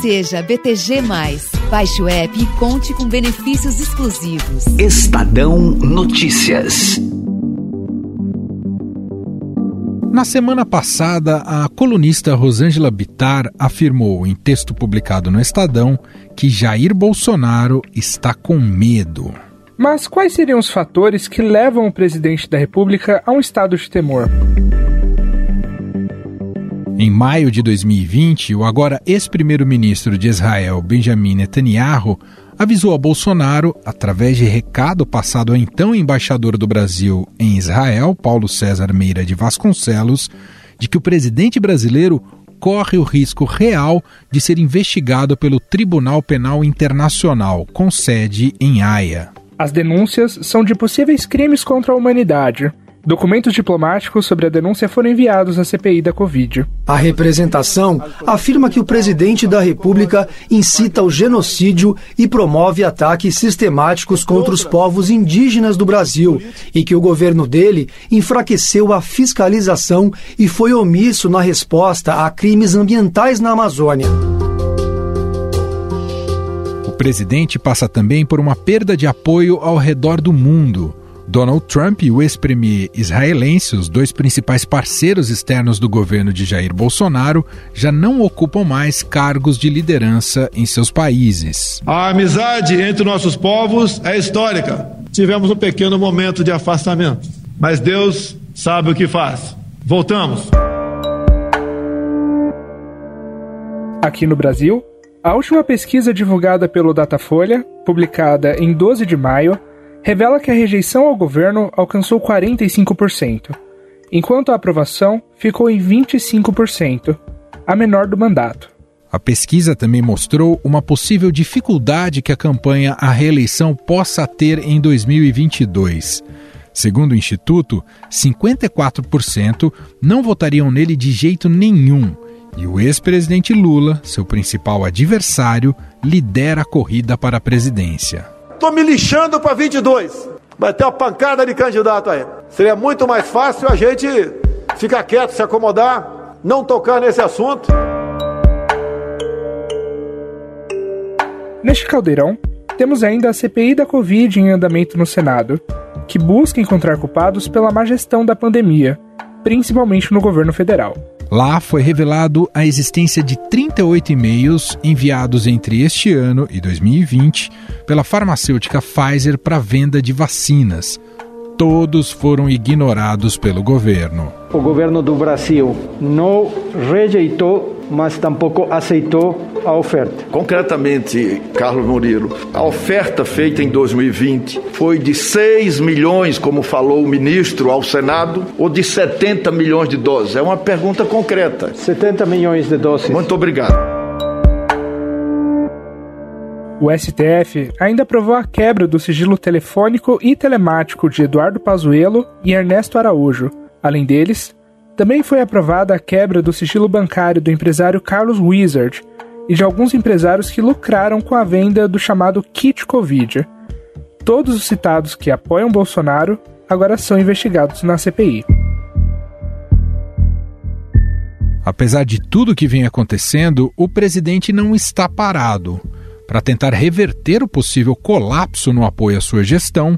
Seja BTG. Baixe o app e conte com benefícios exclusivos. Estadão Notícias. Na semana passada, a colunista Rosângela Bitar afirmou em texto publicado no Estadão que Jair Bolsonaro está com medo. Mas quais seriam os fatores que levam o presidente da República a um estado de temor? Em maio de 2020, o agora ex-primeiro-ministro de Israel, Benjamin Netanyahu, avisou a Bolsonaro, através de recado passado ao então embaixador do Brasil em Israel, Paulo César Meira de Vasconcelos, de que o presidente brasileiro corre o risco real de ser investigado pelo Tribunal Penal Internacional, com sede em Haia. As denúncias são de possíveis crimes contra a humanidade Documentos diplomáticos sobre a denúncia foram enviados à CPI da Covid. A representação afirma que o presidente da República incita o genocídio e promove ataques sistemáticos contra os povos indígenas do Brasil e que o governo dele enfraqueceu a fiscalização e foi omisso na resposta a crimes ambientais na Amazônia. O presidente passa também por uma perda de apoio ao redor do mundo. Donald Trump e o ex-premier israelense, os dois principais parceiros externos do governo de Jair Bolsonaro, já não ocupam mais cargos de liderança em seus países. A amizade entre nossos povos é histórica. Tivemos um pequeno momento de afastamento, mas Deus sabe o que faz. Voltamos. Aqui no Brasil, a última pesquisa divulgada pelo Datafolha, publicada em 12 de maio, revela que a rejeição ao governo alcançou 45%, enquanto a aprovação ficou em 25%, a menor do mandato. A pesquisa também mostrou uma possível dificuldade que a campanha à reeleição possa ter em 2022. Segundo o Instituto, 54% não votariam nele de jeito nenhum. E o ex-presidente Lula, seu principal adversário, lidera a corrida para a presidência. Estou me lixando para 22. Vai ter uma pancada de candidato aí. Seria muito mais fácil a gente ficar quieto, se acomodar, não tocar nesse assunto. Neste caldeirão, temos ainda a CPI da Covid em andamento no Senado, que busca encontrar culpados pela má gestão da pandemia, principalmente no governo federal. Lá foi revelado a existência de 38 e-mails enviados entre este ano e 2020 pela farmacêutica Pfizer para venda de vacinas. Todos foram ignorados pelo governo. O governo do Brasil não rejeitou mas tampouco aceitou a oferta. Concretamente, Carlos Murilo, a oferta feita em 2020 foi de 6 milhões, como falou o ministro ao Senado, ou de 70 milhões de doses? É uma pergunta concreta. 70 milhões de doses. Muito obrigado. O STF ainda aprovou a quebra do sigilo telefônico e telemático de Eduardo Pazuello e Ernesto Araújo. Além deles, também foi aprovada a quebra do sigilo bancário do empresário Carlos Wizard e de alguns empresários que lucraram com a venda do chamado kit Covid. Todos os citados que apoiam Bolsonaro agora são investigados na CPI. Apesar de tudo que vem acontecendo, o presidente não está parado. Para tentar reverter o possível colapso no apoio à sua gestão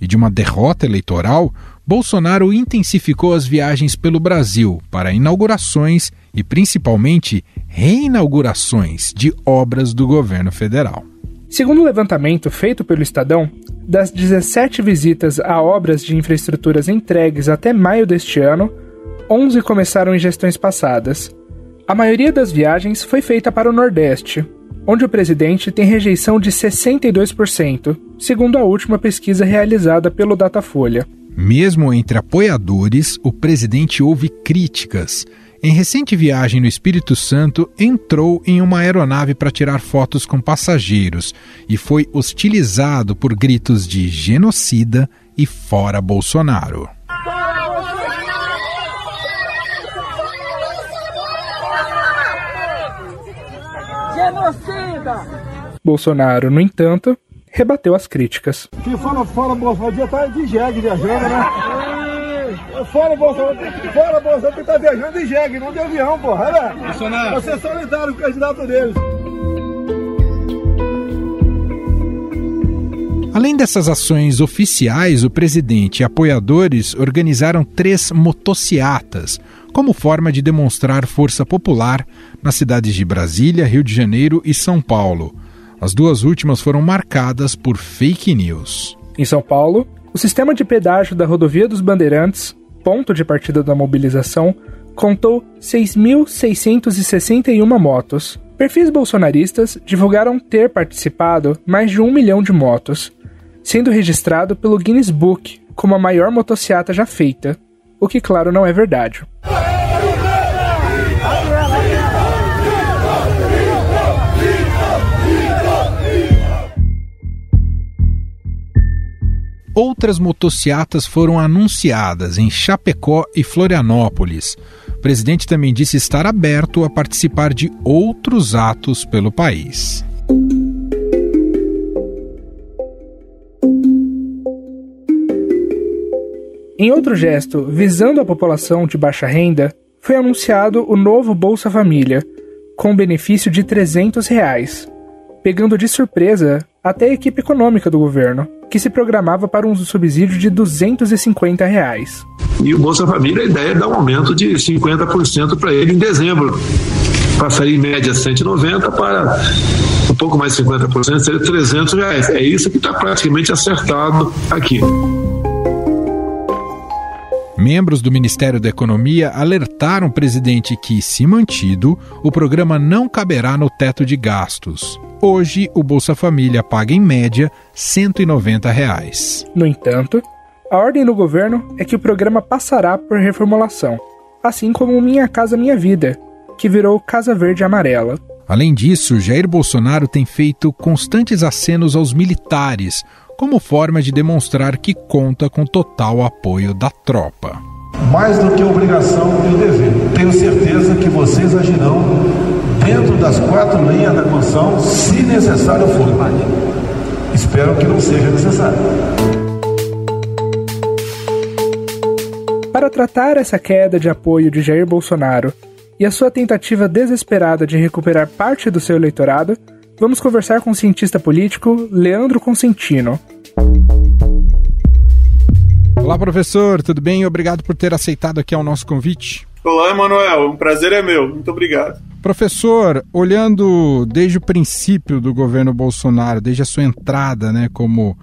e de uma derrota eleitoral, Bolsonaro intensificou as viagens pelo Brasil para inaugurações e principalmente reinaugurações de obras do governo federal. Segundo o levantamento feito pelo Estadão, das 17 visitas a obras de infraestruturas entregues até maio deste ano, 11 começaram em gestões passadas. A maioria das viagens foi feita para o Nordeste, onde o presidente tem rejeição de 62%, segundo a última pesquisa realizada pelo Datafolha. Mesmo entre apoiadores, o presidente houve críticas. Em recente viagem no Espírito Santo, entrou em uma aeronave para tirar fotos com passageiros e foi hostilizado por gritos de genocida e fora Bolsonaro. Genocida! Bolsonaro, no entanto, rebateu as críticas. Quem fala fora Bolsonaro tá de jegue viajando, né? Fora Bolsonaro, fora Bolsonaro que tá viajando de jegue, não de avião, porra. Olha, Bolsonaro. Você é solidário com o candidato deles. Além dessas ações oficiais, o presidente e apoiadores organizaram três motociatas, como forma de demonstrar força popular nas cidades de Brasília, Rio de Janeiro e São Paulo. As duas últimas foram marcadas por fake news. Em São Paulo, o sistema de pedágio da Rodovia dos Bandeirantes, ponto de partida da mobilização, contou 6.661 motos. Perfis bolsonaristas divulgaram ter participado mais de um milhão de motos, sendo registrado pelo Guinness Book como a maior motociata já feita, o que, claro, não é verdade. Outras motociatas foram anunciadas em Chapecó e Florianópolis. O presidente também disse estar aberto a participar de outros atos pelo país. Em outro gesto visando a população de baixa renda, foi anunciado o novo Bolsa Família, com benefício de 300 reais, pegando de surpresa até a equipe econômica do governo, que se programava para um subsídio de 250 reais. E o Bolsa Família, a ideia é dar um aumento de 50% para ele em dezembro. Passaria em média 190 para um pouco mais de 50%, seria 300 reais. É isso que está praticamente acertado aqui. Membros do Ministério da Economia alertaram o presidente que, se mantido, o programa não caberá no teto de gastos. Hoje, o Bolsa Família paga em média 190 reais. No entanto, a ordem do governo é que o programa passará por reformulação, assim como Minha Casa Minha Vida, que virou Casa Verde Amarela. Além disso, Jair Bolsonaro tem feito constantes acenos aos militares, como forma de demonstrar que conta com total apoio da tropa. Mais do que obrigação e o dever. Tenho certeza que vocês agirão dentro das quatro linhas da Constituição, se necessário for. Espero que não seja necessário. Para tratar essa queda de apoio de Jair Bolsonaro e a sua tentativa desesperada de recuperar parte do seu eleitorado, vamos conversar com o cientista político Leandro Consentino. Olá, professor, tudo bem? Obrigado por ter aceitado aqui ao nosso convite. Olá, Emanuel, um prazer é meu. Muito obrigado. Professor, olhando desde o princípio do governo Bolsonaro, desde a sua entrada né, como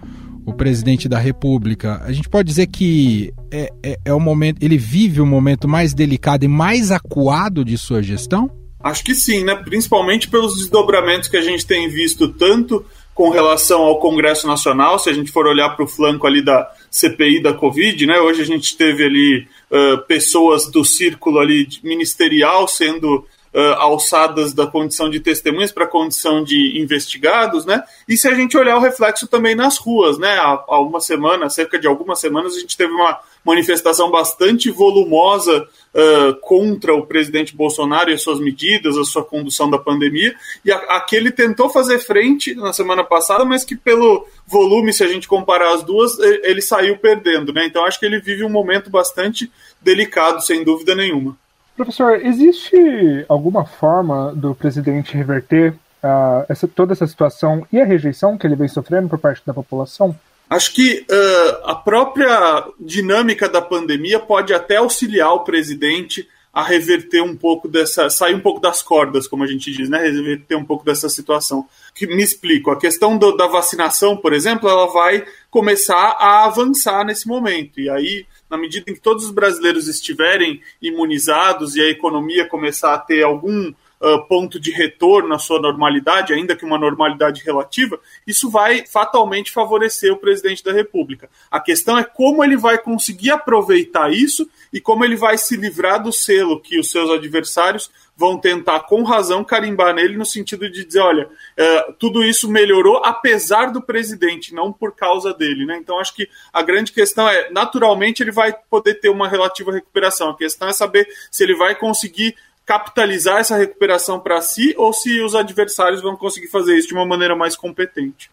o presidente da República, a gente pode dizer que é, é, é o momento, ele vive o momento mais delicado e mais acuado de sua gestão? Acho que sim, né? Principalmente pelos desdobramentos que a gente tem visto tanto com relação ao Congresso Nacional, se a gente for olhar para o flanco ali da CPI da Covid, né? Hoje a gente teve ali uh, pessoas do círculo ali ministerial sendo uh, alçadas da condição de testemunhas para a condição de investigados, né? E se a gente olhar o reflexo também nas ruas, né? Há, há uma semana, cerca de algumas semanas, a gente teve uma manifestação bastante volumosa uh, contra o presidente Bolsonaro e as suas medidas, a sua condução da pandemia, e a, a que ele tentou fazer frente na semana passada, mas que pelo volume, se a gente comparar as duas, ele saiu perdendo, né? Então acho que ele vive um momento bastante delicado, sem dúvida nenhuma. Professor, existe alguma forma do presidente reverter uh, essa, toda essa situação e a rejeição que ele vem sofrendo por parte da população? Acho que uh, a própria dinâmica da pandemia pode até auxiliar o presidente a reverter um pouco dessa, sair um pouco das cordas, como a gente diz, né? Reverter um pouco dessa situação. Que me explico. A questão do, da vacinação, por exemplo, ela vai começar a avançar nesse momento. E aí na medida em que todos os brasileiros estiverem imunizados e a economia começar a ter algum uh, ponto de retorno à sua normalidade, ainda que uma normalidade relativa, isso vai fatalmente favorecer o presidente da República. A questão é como ele vai conseguir aproveitar isso e como ele vai se livrar do selo que os seus adversários vão tentar, com razão, carimbar nele no sentido de dizer: olha, é, tudo isso melhorou apesar do presidente, não por causa dele. Né? Então, acho que a grande questão é: naturalmente, ele vai poder ter uma relativa recuperação. A questão é saber se ele vai conseguir capitalizar essa recuperação para si ou se os adversários vão conseguir fazer isso de uma maneira mais competente.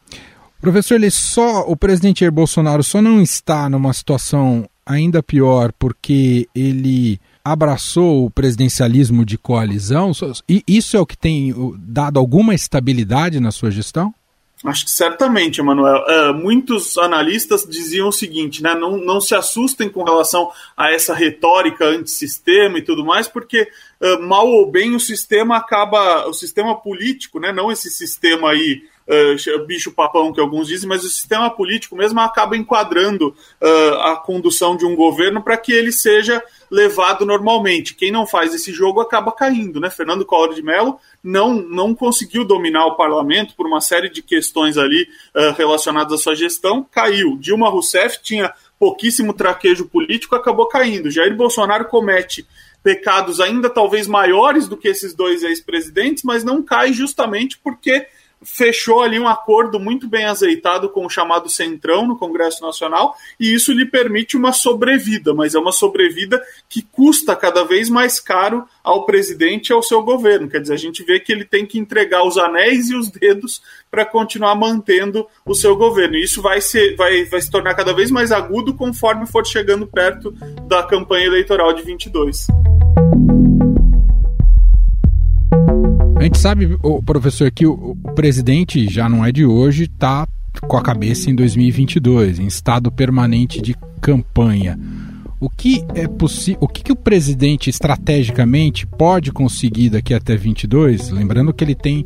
Professor, ele só o presidente Jair Bolsonaro só não está numa situação ainda pior porque ele abraçou o presidencialismo de coalizão? E isso é o que tem dado alguma estabilidade na sua gestão? Acho que certamente, Emanuel. Uh, muitos analistas diziam o seguinte, né? Não, não se assustem com relação a essa retórica antissistema e tudo mais, porque uh, mal ou bem o sistema acaba, o sistema político, né? Não esse sistema aí uh, bicho papão que alguns dizem, mas o sistema político mesmo acaba enquadrando uh, a condução de um governo para que ele seja levado normalmente. Quem não faz esse jogo acaba caindo, né? Fernando Collor de Mello não, não conseguiu dominar o parlamento por uma série de questões ali uh, relacionadas à sua gestão, caiu. Dilma Rousseff tinha pouquíssimo traquejo político, acabou caindo. Jair Bolsonaro comete pecados ainda talvez maiores do que esses dois ex-presidentes, mas não cai justamente porque fechou ali um acordo muito bem azeitado com o chamado Centrão no Congresso Nacional, e isso lhe permite uma sobrevida, mas é uma sobrevida que custa cada vez mais caro ao presidente e ao seu governo. Quer dizer, a gente vê que ele tem que entregar os anéis e os dedos para continuar mantendo o seu governo. E isso vai, ser, vai, vai se tornar cada vez mais agudo conforme for chegando perto da campanha eleitoral de 22. A gente sabe, professor, que o, o presidente já não é de hoje, está com a cabeça em 2022, em estado permanente de campanha. O que é possível? O que, que o presidente estrategicamente pode conseguir daqui até 22? Lembrando que ele tem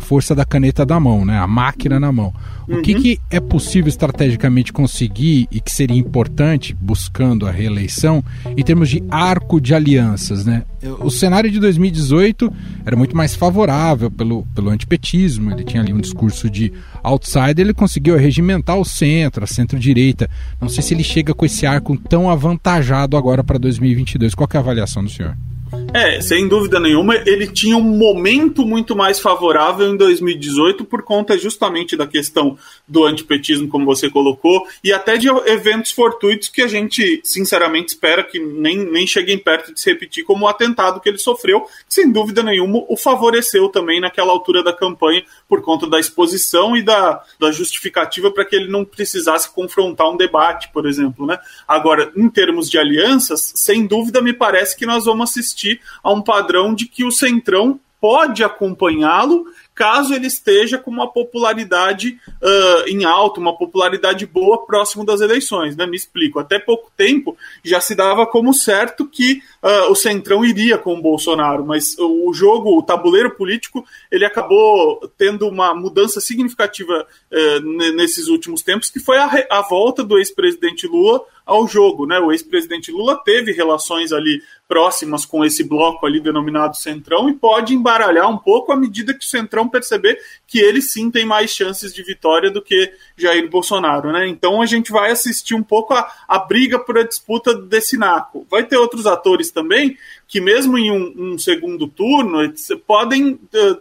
a força da caneta da mão, né? A máquina na mão. O uhum. que, que é possível estrategicamente conseguir e que seria importante buscando a reeleição em termos de arco de alianças, né? O cenário de 2018 era muito mais favorável pelo, pelo antipetismo, ele tinha ali um discurso de outsider, ele conseguiu regimentar o centro, a centro-direita. Não sei se ele chega com esse arco tão avantajado agora para 2022. Qual é a avaliação do senhor? É, sem dúvida nenhuma, ele tinha um momento muito mais favorável em 2018 por conta justamente da questão do antipetismo, como você colocou, e até de eventos fortuitos que a gente, sinceramente, espera que nem, nem cheguem perto de se repetir, como o atentado que ele sofreu, que sem dúvida nenhuma o favoreceu também naquela altura da campanha por conta da exposição e da, da justificativa para que ele não precisasse confrontar um debate, por exemplo. Né? Agora, em termos de alianças, sem dúvida me parece que nós vamos assistir a um padrão de que o Centrão pode acompanhá-lo caso ele esteja com uma popularidade uh, em alto, uma popularidade boa próximo das eleições. Né? Me explico. Até pouco tempo já se dava como certo que uh, o Centrão iria com o Bolsonaro, mas o jogo, o tabuleiro político, ele acabou tendo uma mudança significativa uh, nesses últimos tempos, que foi a, a volta do ex-presidente Lula ao jogo, né? O ex-presidente Lula teve relações ali próximas com esse bloco ali denominado Centrão e pode embaralhar um pouco à medida que o Centrão perceber que ele sim tem mais chances de vitória do que Jair Bolsonaro, né? Então a gente vai assistir um pouco a, a briga por a disputa desse naco. Vai ter outros atores também que mesmo em um, um segundo turno podem eh,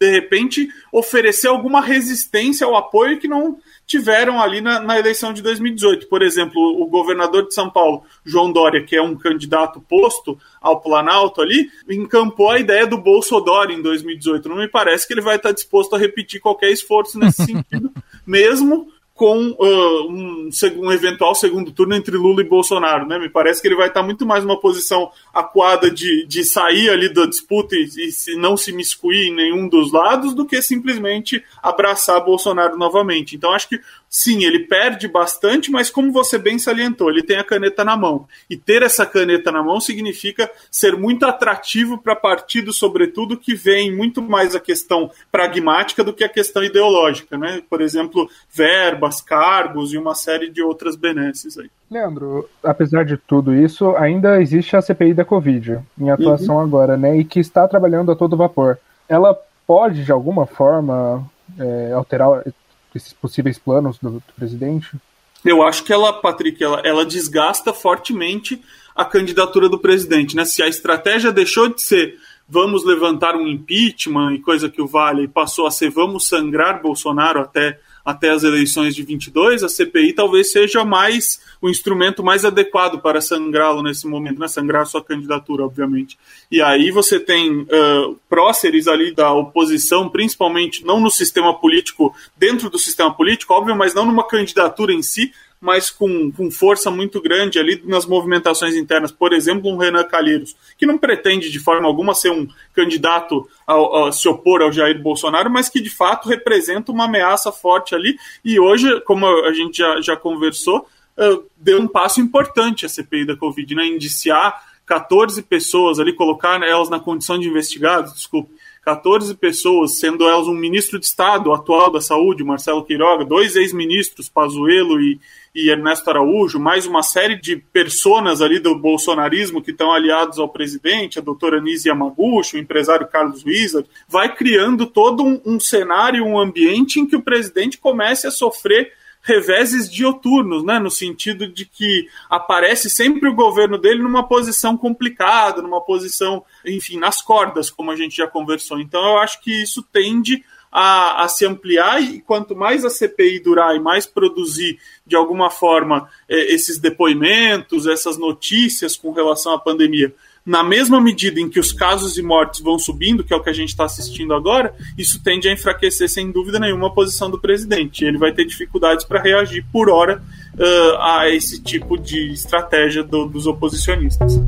de repente oferecer alguma resistência ao apoio que não tiveram ali na, na, eleição de 2018. Por exemplo, o governador de São Paulo, João Dória, que é um candidato posto ao Planalto ali, encampou a ideia do Bolsonaro em 2018. Não me parece que ele vai estar disposto a repetir qualquer esforço nesse sentido, mesmo com uh, um, um, eventual segundo turno entre Lula e Bolsonaro, né? Me parece que ele vai estar muito mais numa posição aquada de, de sair ali da disputa e, e não se miscuir em nenhum dos lados do que simplesmente abraçar Bolsonaro novamente. Então acho que sim, ele perde bastante, mas como você bem salientou, ele tem a caneta na mão. E ter essa caneta na mão significa ser muito atrativo para partidos, sobretudo, que veem muito mais a questão pragmática do que a questão ideológica, né? Por exemplo, verbas, cargos e uma série de outras benesses aí. Leandro, apesar de tudo isso, ainda existe a CPI da Covid em atuação uhum. agora, né? E que está trabalhando a todo vapor. Ela pode, de alguma forma, é, alterar esses possíveis planos do, do, presidente? Eu acho que ela, Patrick, ela, ela desgasta fortemente a candidatura do presidente. Né? Se a estratégia deixou de ser vamos levantar um impeachment e coisa que o vale e passou a ser vamos sangrar Bolsonaro até até as eleições de 22, a CPI talvez seja mais o instrumento mais adequado para sangrá-lo nesse momento, né? Sangrar sua candidatura, obviamente. E aí você tem uh, próceres ali da oposição, principalmente não no sistema político, dentro do sistema político, óbvio, mas não numa candidatura em si, mas com, com força muito grande ali nas movimentações internas. Por exemplo, um Renan Calheiros, que não pretende de forma alguma ser um candidato a, a se opor ao Jair Bolsonaro, mas que de fato representa uma ameaça forte ali. E hoje, como a gente já, já conversou, uh, deu um passo importante a CPI da Covid, né? Indiciar 14 pessoas ali, colocar elas na condição de investigados, desculpe, 14 pessoas, sendo elas um ministro de Estado atual da Saúde, Marcelo Queiroga, dois ex-ministros, Pazuello e, e Ernesto Araújo, mais uma série de personas ali do bolsonarismo que estão aliados ao presidente, a doutora Nise Yamaguchi, o empresário Carlos Wizard, vai criando todo um, um cenário, um ambiente em que o presidente comece a sofrer reveses dioturnos, né, no sentido de que aparece sempre o governo dele numa posição complicada, numa posição, enfim, nas cordas, como a gente já conversou. Então eu acho que isso tende a, a, se ampliar e quanto mais a CPI durar e mais produzir de alguma forma eh, esses depoimentos, essas notícias com relação à pandemia, na mesma medida em que os casos e mortes vão subindo, que é o que a gente está assistindo agora, isso tende a enfraquecer, sem dúvida nenhuma, a posição do presidente. Ele vai ter dificuldades para reagir, por hora, uh, a esse tipo de estratégia do, dos oposicionistas.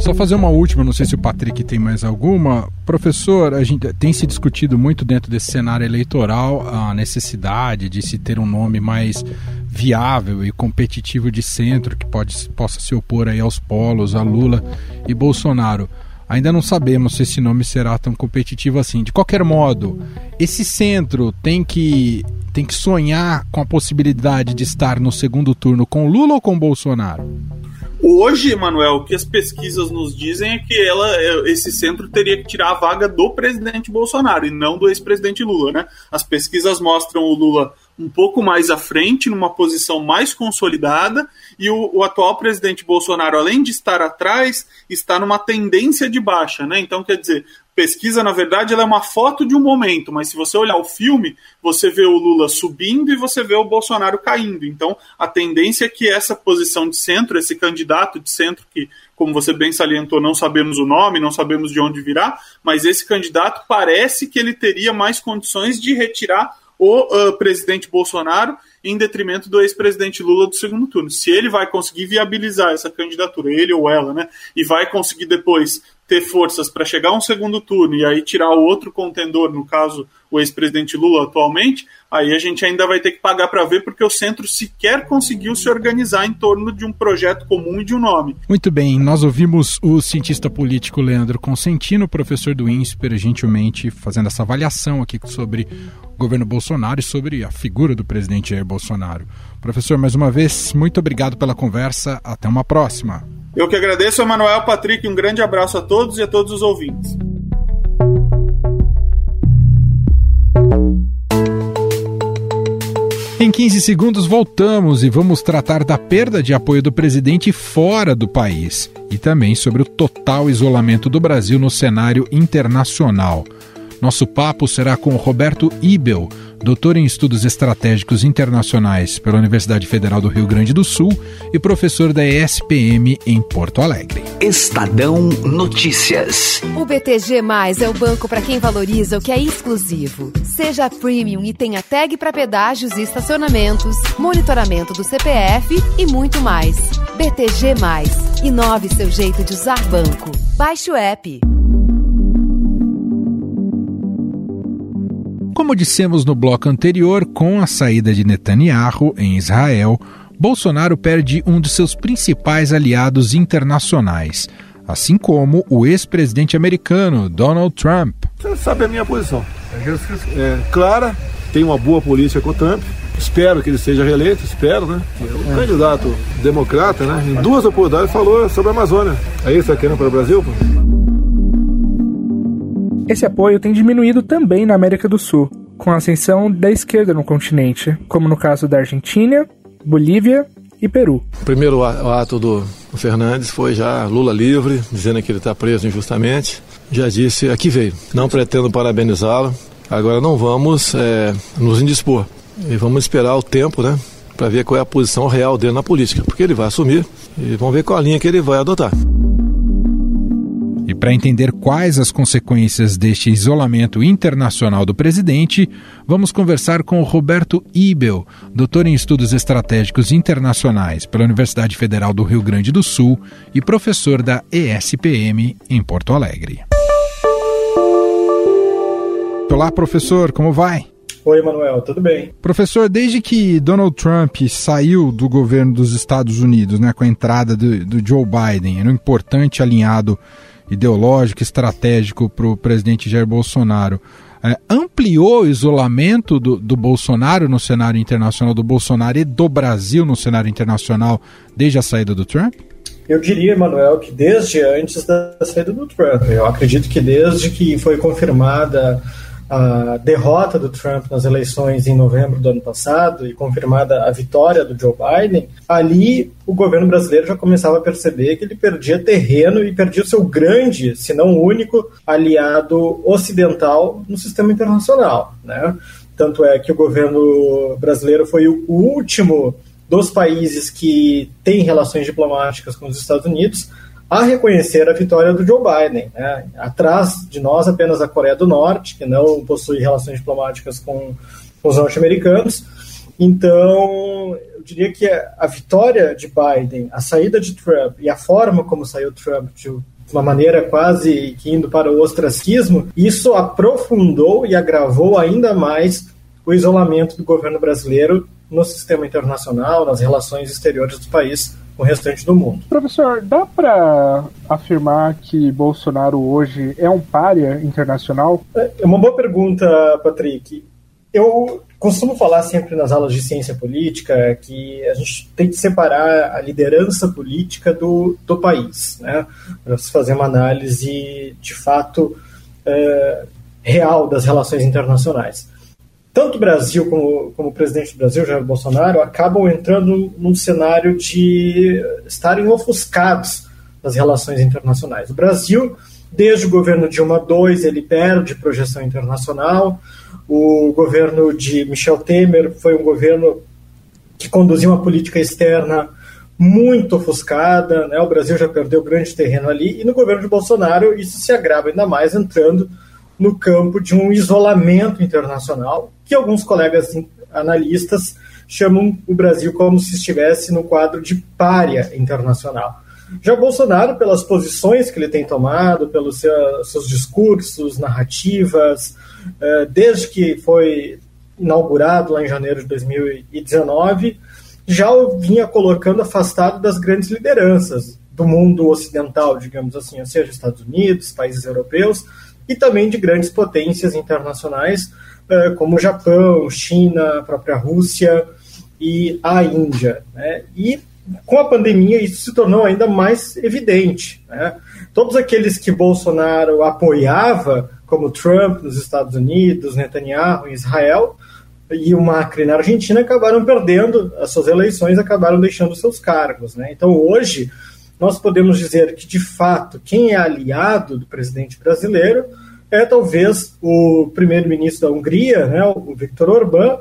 Só fazer uma última, não sei se o Patrick tem mais alguma. Professor, a gente tem se discutido muito dentro desse cenário eleitoral a necessidade de se ter um nome mais viável e competitivo de centro que pode, possa se opor aí aos polos, a Lula e Bolsonaro. Ainda não sabemos se esse nome será tão competitivo assim. De qualquer modo, esse centro tem que tem que sonhar com a possibilidade de estar no segundo turno com Lula ou com Bolsonaro? Hoje, Manuel, o que as pesquisas nos dizem é que ela, é, esse centro teria que tirar a vaga do presidente Bolsonaro e não do ex-presidente Lula, né? As pesquisas mostram o Lula um pouco mais à frente, numa posição mais consolidada, e o, o, atual presidente Bolsonaro, além de estar atrás, está numa tendência de baixa, né? Então, quer dizer, pesquisa, na verdade, ela é uma foto de um momento, mas se você olhar o filme, você vê o Lula subindo e você vê o Bolsonaro caindo. Então, a tendência é que essa posição de centro, esse candidato de centro, que, como você bem salientou, não sabemos o nome, não sabemos de onde virá, mas esse candidato parece que ele teria mais condições de retirar o uh, presidente Bolsonaro em detrimento do ex-presidente Lula do segundo turno. Se ele vai conseguir viabilizar essa candidatura, ele ou ela, né, e vai conseguir depois ter forças para chegar a um segundo turno e aí tirar o outro contendor, no caso o ex-presidente Lula atualmente, aí a gente ainda vai ter que pagar para ver porque o centro sequer conseguiu se organizar em torno de um projeto comum e de um nome. Muito bem, nós ouvimos o cientista político Leandro Consentino, professor do INSPER, gentilmente fazendo essa avaliação aqui sobre o governo Bolsonaro e sobre a figura do presidente Jair Bolsonaro. Professor, mais uma vez, muito obrigado pela conversa. Até uma próxima. Eu que agradeço, Emanuel Patrick. Um grande abraço a todos e a todos os ouvintes. Em 15 segundos voltamos e vamos tratar da perda de apoio do presidente fora do país e também sobre o total isolamento do Brasil no cenário internacional. Nosso papo será com Roberto Ibel, doutor em Estudos Estratégicos Internacionais pela Universidade Federal do Rio Grande do Sul e professor da ESPM em Porto Alegre. Estadão Notícias. O BTG Mais é o banco para quem valoriza o que é exclusivo. Seja premium e tenha tag para pedágios e estacionamentos, monitoramento do CPF e muito mais. BTG Mais. Inove seu jeito de usar banco. Baixe o app. Como dissemos no bloco anterior, com a saída de Netanyahu em Israel, Bolsonaro perde um de seus principais aliados internacionais, assim como o ex-presidente americano Donald Trump. Você sabe a minha posição. É clara, tem uma boa polícia com o Trump. Espero que ele seja reeleito, espero, né? O candidato democrata, né? Em duas oportunidades falou sobre a Amazônia. É isso que querendo para o Brasil? Pô? Esse apoio tem diminuído também na América do Sul, com a ascensão da esquerda no continente, como no caso da Argentina, Bolívia e Peru. O primeiro ato do Fernandes foi já Lula livre, dizendo que ele está preso injustamente. Já disse, aqui veio. Não pretendo parabenizá-lo. Agora não vamos é, nos indispor. E vamos esperar o tempo, né? Para ver qual é a posição real dele na política. Porque ele vai assumir e vamos ver qual a linha que ele vai adotar. E para entender quais as consequências deste isolamento internacional do presidente, vamos conversar com Roberto Ibel, doutor em estudos estratégicos internacionais pela Universidade Federal do Rio Grande do Sul e professor da ESPM em Porto Alegre. Olá, professor, como vai? Oi, Manuel, tudo bem? Professor, desde que Donald Trump saiu do governo dos Estados Unidos, né, com a entrada do, do Joe Biden, era um importante alinhado ideológico, estratégico para o presidente Jair Bolsonaro. É, ampliou o isolamento do, do Bolsonaro no cenário internacional, do Bolsonaro e do Brasil no cenário internacional desde a saída do Trump? Eu diria, Emanuel, que desde antes da saída do Trump. Eu acredito que desde que foi confirmada a derrota do Trump nas eleições em novembro do ano passado e confirmada a vitória do Joe Biden, ali o governo brasileiro já começava a perceber que ele perdia terreno e perdia o seu grande, se não único, aliado ocidental no sistema internacional. Né? Tanto é que o governo brasileiro foi o último dos países que têm relações diplomáticas com os Estados Unidos a reconhecer a vitória do Joe Biden. Né? Atrás de nós, apenas a Coreia do Norte, que não possui relações diplomáticas com, os norte-americanos. Então, eu diria que a vitória de Biden, a saída de Trump e a forma como saiu Trump de uma maneira quase que indo para o ostracismo, isso aprofundou e agravou ainda mais o isolamento do governo brasileiro no sistema internacional, nas relações exteriores do país com o restante do mundo. Professor, dá para afirmar que Bolsonaro hoje é um párea internacional? É uma boa pergunta, Patrick. Eu costumo falar sempre nas aulas de ciência política que a gente tem que separar a liderança política do, do país, né? Para se fazer uma análise de fato é, real das relações internacionais tanto o Brasil como, como o presidente do Brasil, Jair Bolsonaro, acabam entrando num cenário de estarem ofuscados nas relações internacionais. O Brasil, desde o governo Dilma II, ele perde projeção internacional. O governo de Michel Temer foi um governo que conduziu uma política externa muito ofuscada, né? o Brasil já perdeu grande terreno ali, e no governo de Bolsonaro isso se agrava ainda mais, entrando no campo de um isolamento internacional, que alguns colegas analistas chamam o Brasil como se estivesse no quadro de párea internacional. Já Bolsonaro, pelas posições que ele tem tomado, pelos seus discursos, narrativas, eh, desde que foi inaugurado lá em janeiro de 2019, já o vinha colocando afastado das grandes lideranças do mundo ocidental, digamos assim, ou seja, Estados Unidos, países europeus, e também de grandes potências internacionais, eh, como o Japão, China, a própria Rússia e a Índia. Né? E com a pandemia isso se tornou ainda mais evidente. Né? Todos aqueles que Bolsonaro apoiava, como Trump nos Estados Unidos, Netanyahu em Israel, e o Macri na Argentina acabaram perdendo as suas eleições, acabaram deixando seus cargos. Né? Então hoje nós podemos dizer que, de fato, quem é aliado do presidente brasileiro é talvez o primeiro-ministro da Hungria, né, o Viktor Orbán,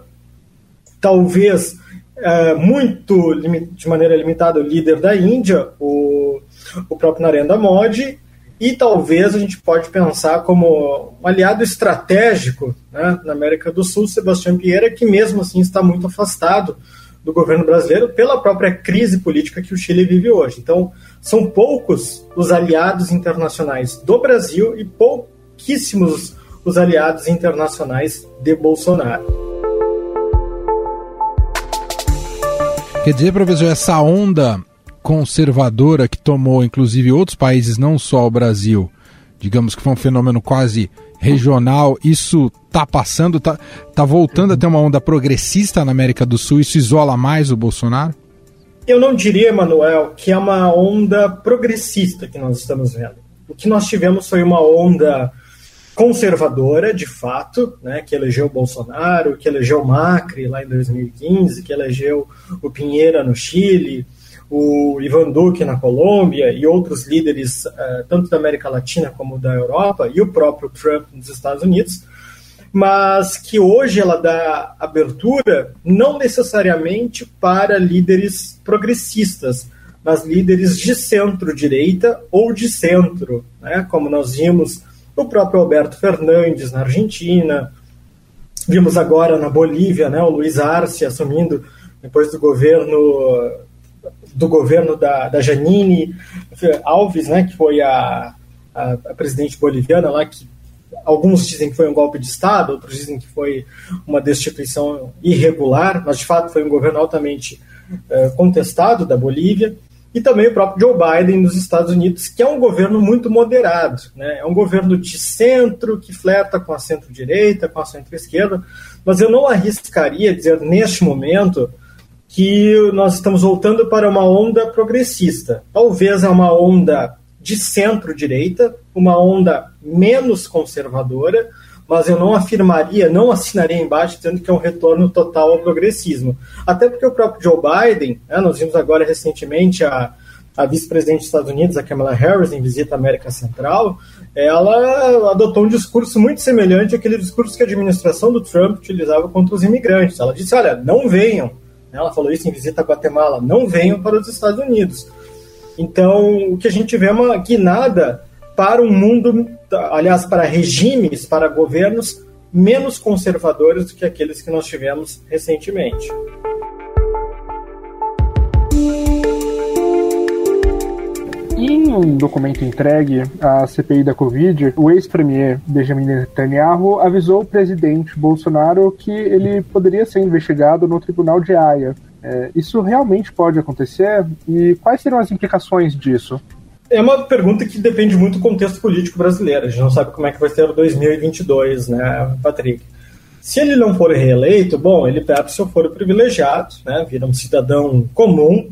talvez é, muito de maneira limitada o líder da Índia, o, o próprio Narendra Modi, e talvez a gente pode pensar como um aliado estratégico né, na América do Sul, Sebastião Vieira, que mesmo assim está muito afastado do governo brasileiro pela própria crise política que o Chile vive hoje. Então, são poucos os aliados internacionais do Brasil e pouquíssimos os aliados internacionais de Bolsonaro. Quer dizer, professor, essa onda conservadora que tomou inclusive outros países, não só o Brasil, digamos que foi um fenômeno quase regional, isso está passando, está tá voltando a ter uma onda progressista na América do Sul, isso isola mais o Bolsonaro? Eu não diria, Manuel, que é uma onda progressista que nós estamos vendo. O que nós tivemos foi uma onda conservadora, de fato, né, que elegeu o Bolsonaro, que elegeu o Macri lá em 2015, que elegeu o Pinheira no Chile, o Ivan Duque na Colômbia e outros líderes, uh, tanto da América Latina como da Europa, e o próprio Trump nos Estados Unidos, mas que hoje ela dá abertura não necessariamente para líderes progressistas, nas líderes de centro-direita ou de centro, né? como nós vimos o próprio Alberto Fernandes na Argentina, vimos agora na Bolívia, né, o Luiz Arce assumindo depois do governo do governo da, da Janine Alves, né, que foi a, a, a presidente boliviana lá, que alguns dizem que foi um golpe de Estado, outros dizem que foi uma destituição irregular, mas de fato foi um governo altamente uh, contestado da Bolívia e também o próprio Joe Biden nos Estados Unidos, que é um governo muito moderado, né? é um governo de centro que flerta com a centro-direita, com a centro-esquerda, mas eu não arriscaria dizer neste momento que nós estamos voltando para uma onda progressista. Talvez é uma onda de centro-direita, uma onda menos conservadora, mas eu não afirmaria, não assinaria embaixo dizendo que é um retorno total ao progressismo. Até porque o próprio Joe Biden, né, nós vimos agora recentemente a, a vice-presidente dos Estados Unidos, a Kamala Harris, em visita à América Central, ela adotou um discurso muito semelhante àquele discurso que a administração do Trump utilizava contra os imigrantes. Ela disse: olha, não venham. Ela falou isso em visita a Guatemala: não venham para os Estados Unidos. Então, o que a gente vê é uma guinada para um mundo, aliás, para regimes, para governos menos conservadores do que aqueles que nós tivemos recentemente. Em um documento entregue à CPI da Covid, o ex-premier Benjamin Netanyahu avisou o presidente Bolsonaro que ele poderia ser investigado no tribunal de Haia. É, isso realmente pode acontecer? E quais serão as implicações disso? É uma pergunta que depende muito do contexto político brasileiro. A gente não sabe como é que vai ser o 2022, né, Patrick? Se ele não for reeleito, bom, ele perde seu foro privilegiado, né, vira um cidadão comum,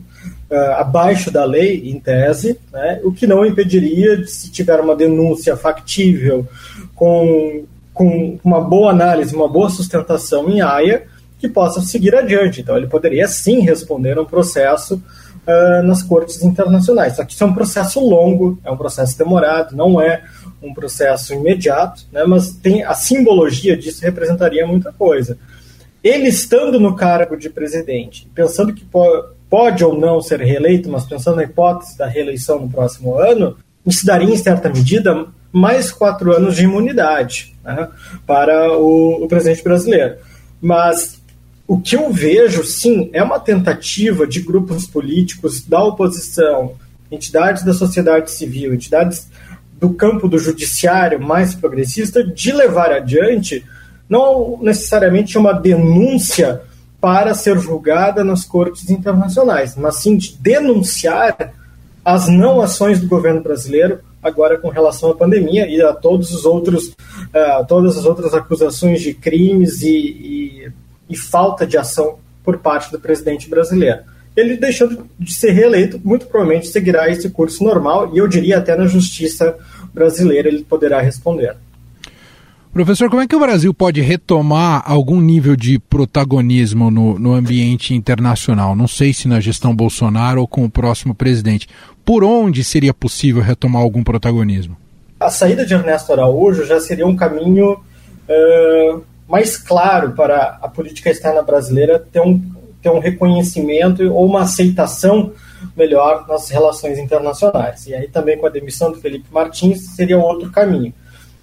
uh, abaixo da lei, em tese, né, o que não impediria, se tiver uma denúncia factível, com, com uma boa análise, uma boa sustentação em AIA, que possa seguir adiante. Então, ele poderia sim responder a um processo uh, nas cortes internacionais. Só que isso é um processo longo, é um processo demorado, não é um processo imediato, né, mas tem a simbologia disso representaria muita coisa. Ele estando no cargo de presidente, pensando que pode ou não ser reeleito, mas pensando na hipótese da reeleição no próximo ano, isso daria, em certa medida, mais quatro anos de imunidade né, para o, o presidente brasileiro. Mas o que eu vejo, sim, é uma tentativa de grupos políticos da oposição, entidades da sociedade civil, entidades do campo do judiciário mais progressista, de levar adiante não necessariamente uma denúncia para ser julgada nas cortes internacionais, mas sim de denunciar as não ações do governo brasileiro agora com relação à pandemia e a todos os outros, uh, todas as outras acusações de crimes e, e e falta de ação por parte do presidente brasileiro. Ele deixando de ser reeleito, muito provavelmente seguirá esse curso normal e eu diria até na justiça brasileira ele poderá responder. Professor, como é que o Brasil pode retomar algum nível de protagonismo no, no, ambiente internacional? Não sei se na gestão Bolsonaro ou com o próximo presidente. Por onde seria possível retomar algum protagonismo? A saída de Ernesto Araújo já seria um caminho uh, mais claro para a política externa brasileira ter um, ter um reconhecimento ou uma aceitação melhor nas relações internacionais. E aí também com a demissão do Felipe Martins seria outro caminho.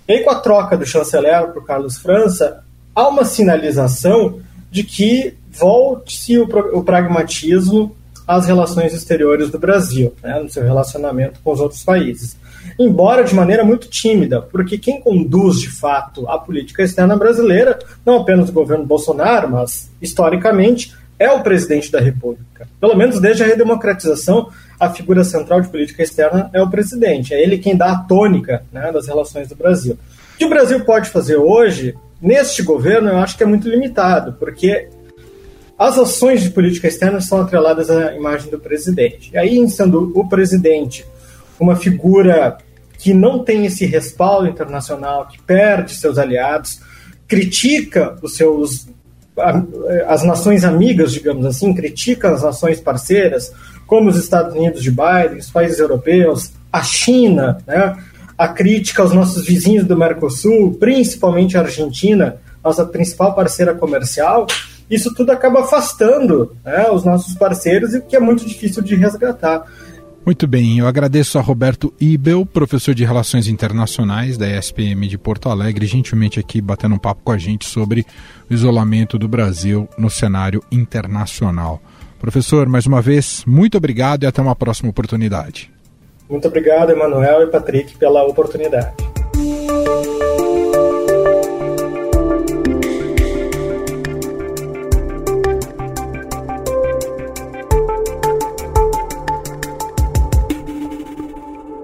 E aí com a troca do chanceler para o Carlos França, há uma sinalização de que volte-se o, o pragmatismo às relações exteriores do Brasil, né, no seu relacionamento com os outros países embora de maneira muito tímida, porque quem conduz de fato a política externa brasileira, não apenas o governo Bolsonaro, mas historicamente, é o presidente da República. Pelo menos desde a redemocratização, a figura central de política externa é o presidente. É ele quem dá a tônica né, das relações do Brasil. O que o Brasil pode fazer hoje, neste governo, eu acho que é muito limitado, porque as ações de política externa são atreladas à imagem do presidente. E aí, sendo o presidente uma figura que não tem esse respaldo internacional, que perde seus aliados, critica os seus as nações amigas, digamos assim, critica as nações parceiras, como os Estados Unidos de Biden, os países europeus, a China, né? a crítica aos nossos vizinhos do Mercosul, principalmente a Argentina, nossa principal parceira comercial, isso tudo acaba afastando né, os nossos parceiros e que é muito difícil de resgatar. Muito bem, eu agradeço a Roberto Ibel, professor de Relações Internacionais da ESPM de Porto Alegre, gentilmente aqui batendo um papo com a gente sobre o isolamento do Brasil no cenário internacional. Professor, mais uma vez, muito obrigado e até uma próxima oportunidade. Muito obrigado, Emanuel e Patrick, pela oportunidade.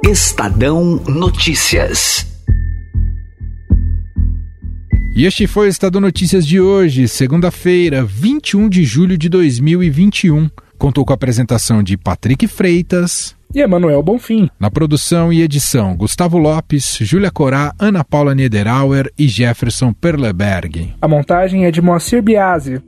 Estadão Notícias. E este foi o Estadão Notícias de hoje, segunda-feira, 21 de julho de 2021. Contou com a apresentação de Patrick Freitas e Emanuel Bonfim. Na produção e edição, Gustavo Lopes, Júlia Corá, Ana Paula Niederauer e Jefferson Perleberg. A montagem é de Moacir Biasi.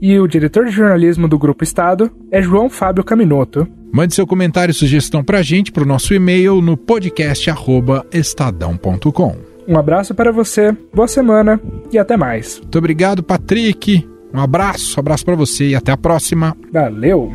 E o diretor de jornalismo do Grupo Estado é João Fábio Caminoto. Mande seu comentário e sugestão para a gente para o nosso e-mail no podcast@estadão.com. Um abraço para você, boa semana e até mais. Muito obrigado, Patrick. Um abraço, um abraço para você e até a próxima. Valeu.